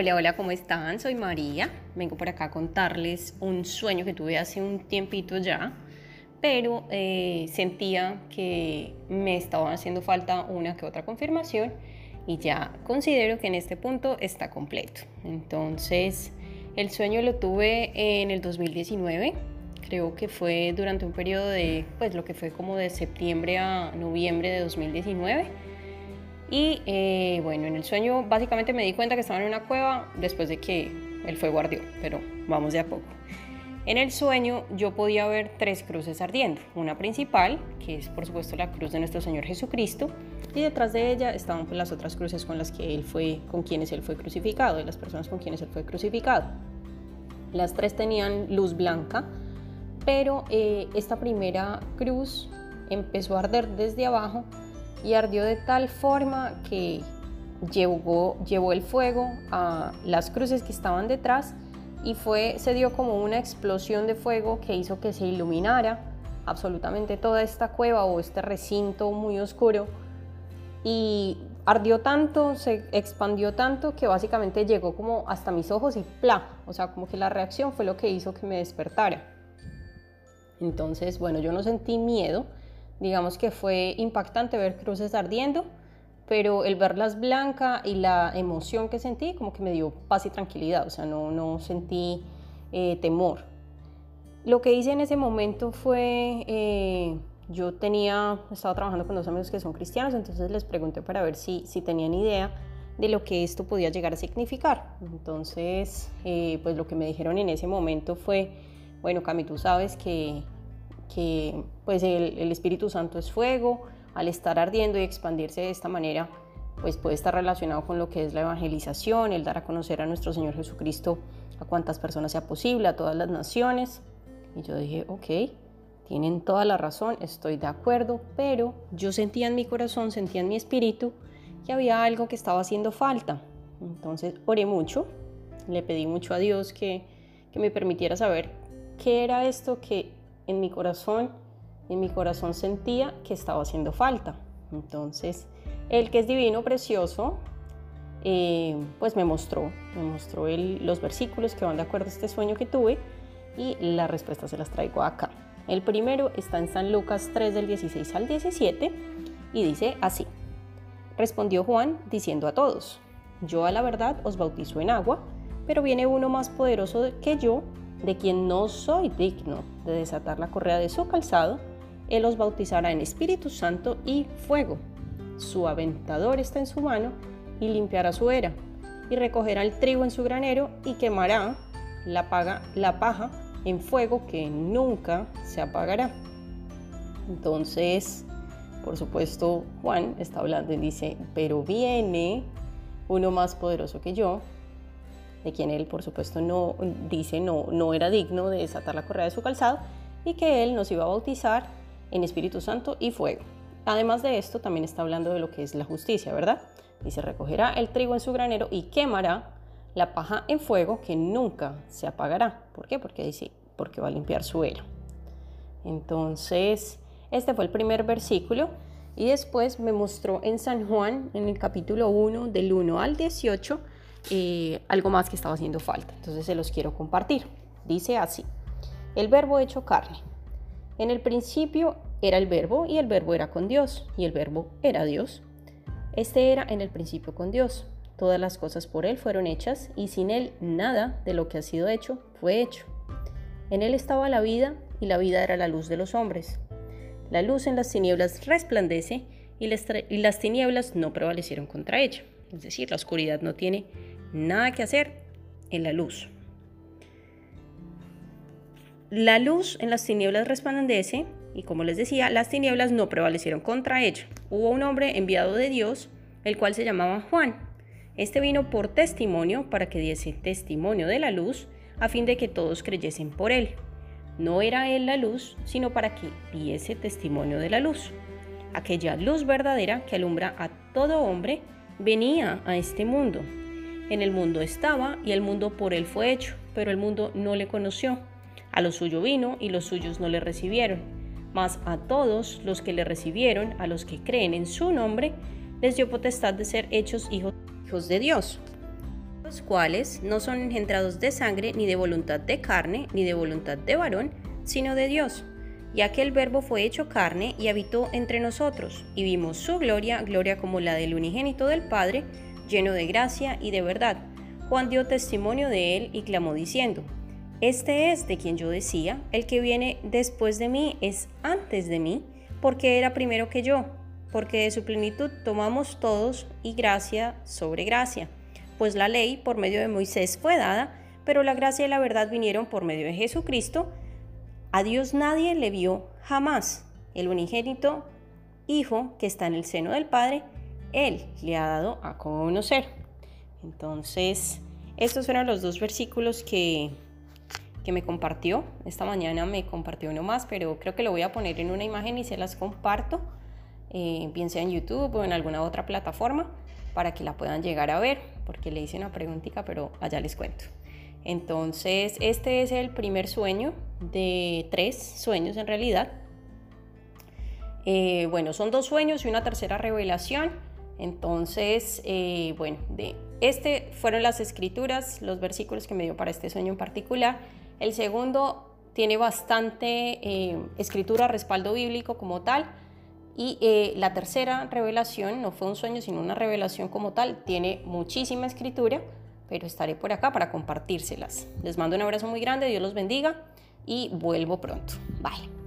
Hola, hola, ¿cómo están? Soy María. Vengo por acá a contarles un sueño que tuve hace un tiempito ya, pero eh, sentía que me estaba haciendo falta una que otra confirmación y ya considero que en este punto está completo. Entonces, el sueño lo tuve en el 2019, creo que fue durante un periodo de, pues lo que fue como de septiembre a noviembre de 2019 y eh, bueno, en el sueño básicamente me di cuenta que estaba en una cueva después de que el fuego ardió, pero vamos de a poco. En el sueño yo podía ver tres cruces ardiendo, una principal, que es por supuesto la cruz de nuestro Señor Jesucristo, y detrás de ella estaban pues, las otras cruces con las que él fue, con quienes él fue crucificado, y las personas con quienes él fue crucificado. Las tres tenían luz blanca, pero eh, esta primera cruz empezó a arder desde abajo y ardió de tal forma que llevó, llevó el fuego a las cruces que estaban detrás y fue, se dio como una explosión de fuego que hizo que se iluminara absolutamente toda esta cueva o este recinto muy oscuro y ardió tanto, se expandió tanto que básicamente llegó como hasta mis ojos y ¡pla! O sea, como que la reacción fue lo que hizo que me despertara. Entonces, bueno, yo no sentí miedo, digamos que fue impactante ver cruces ardiendo, pero el verlas blanca y la emoción que sentí como que me dio paz y tranquilidad, o sea, no, no sentí eh, temor. Lo que hice en ese momento fue, eh, yo tenía, estaba trabajando con dos amigos que son cristianos, entonces les pregunté para ver si, si tenían idea de lo que esto podía llegar a significar. Entonces, eh, pues lo que me dijeron en ese momento fue, bueno, Cami, tú sabes que que pues el, Espíritu Santo es fuego, al estar ardiendo y expandirse de esta manera, pues puede estar relacionado con lo que es la evangelización, el dar a conocer a nuestro Señor Jesucristo a cuantas personas sea posible, a todas las naciones. Y yo dije, ok, tienen toda la razón, estoy de acuerdo, pero yo sentía en mi corazón, sentía en mi espíritu que había algo que estaba haciendo falta. Entonces oré mucho, le pedí mucho a Dios que, que me permitiera saber qué era esto que en mi corazón, en mi corazón sentía que estaba haciendo falta. Entonces, el que es divino, precioso, eh, pues me mostró, me mostró los versículos que van de acuerdo a este sueño que tuve y las respuestas se las traigo acá. El primero está en San Lucas 3 del 16 al 17 y dice así. Respondió Juan diciendo a todos, yo a la verdad os bautizo en agua, pero viene uno más poderoso que yo, de quien no soy digno de desatar la correa de su calzado, Él os bautizará en Espíritu Santo y fuego. Su aventador está en su mano y limpiará su era, y recogerá el trigo en su granero y quemará la, la paja en fuego que nunca se apagará. Entonces, por supuesto, Juan está hablando y dice, pero viene uno más poderoso que yo, de quien él por supuesto no dice no, no era digno de desatar la correa de su calzado y que él nos iba a bautizar en Espíritu Santo y fuego. Además de esto, también está hablando de lo que es la justicia, ¿verdad? Dice, recogerá el trigo en su granero y quemará la paja en fuego que nunca se apagará. ¿Por qué? Porque dice, porque va a limpiar su era. Entonces, este fue el primer versículo y después me mostró en San Juan, en el capítulo 1, del 1 al 18, eh, algo más que estaba haciendo falta. Entonces se los quiero compartir. Dice así, el verbo hecho carne. En el principio era el verbo y el verbo era con Dios y el verbo era Dios. Este era en el principio con Dios. Todas las cosas por Él fueron hechas y sin Él nada de lo que ha sido hecho fue hecho. En Él estaba la vida y la vida era la luz de los hombres. La luz en las tinieblas resplandece y las tinieblas no prevalecieron contra ella. Es decir, la oscuridad no tiene nada que hacer en la luz. La luz en las tinieblas resplandece y como les decía, las tinieblas no prevalecieron contra ella. Hubo un hombre enviado de Dios, el cual se llamaba Juan. Este vino por testimonio para que diese testimonio de la luz, a fin de que todos creyesen por él. No era él la luz, sino para que diese testimonio de la luz. Aquella luz verdadera que alumbra a todo hombre venía a este mundo. En el mundo estaba y el mundo por él fue hecho, pero el mundo no le conoció. A lo suyo vino y los suyos no le recibieron. Mas a todos los que le recibieron, a los que creen en su nombre, les dio potestad de ser hechos hijos, de Dios. los cuales no son engendrados de sangre, ni de voluntad de carne, ni de voluntad de varón, sino de Dios. Y aquel verbo fue hecho carne y habitó entre nosotros, y vimos su gloria, gloria como la del unigénito del Padre, lleno de gracia y de verdad. Juan dio testimonio de él y clamó diciendo, Este es de quien yo decía, el que viene después de mí es antes de mí, porque era primero que yo, porque de su plenitud tomamos todos y gracia sobre gracia pues la ley por medio de Moisés fue dada, pero la gracia y la verdad vinieron por medio de Jesucristo. A Dios nadie le vio jamás. El unigénito Hijo que está en el seno del Padre, Él le ha dado a conocer. Entonces, estos fueron los dos versículos que, que me compartió. Esta mañana me compartió uno más, pero creo que lo voy a poner en una imagen y se las comparto, eh, bien sea en YouTube o en alguna otra plataforma para que la puedan llegar a ver, porque le hice una preguntita, pero allá les cuento. Entonces, este es el primer sueño de tres sueños en realidad. Eh, bueno, son dos sueños y una tercera revelación. Entonces, eh, bueno, de este fueron las escrituras, los versículos que me dio para este sueño en particular. El segundo tiene bastante eh, escritura, respaldo bíblico como tal. Y eh, la tercera revelación no fue un sueño, sino una revelación como tal. Tiene muchísima escritura, pero estaré por acá para compartírselas. Les mando un abrazo muy grande, Dios los bendiga y vuelvo pronto. Bye.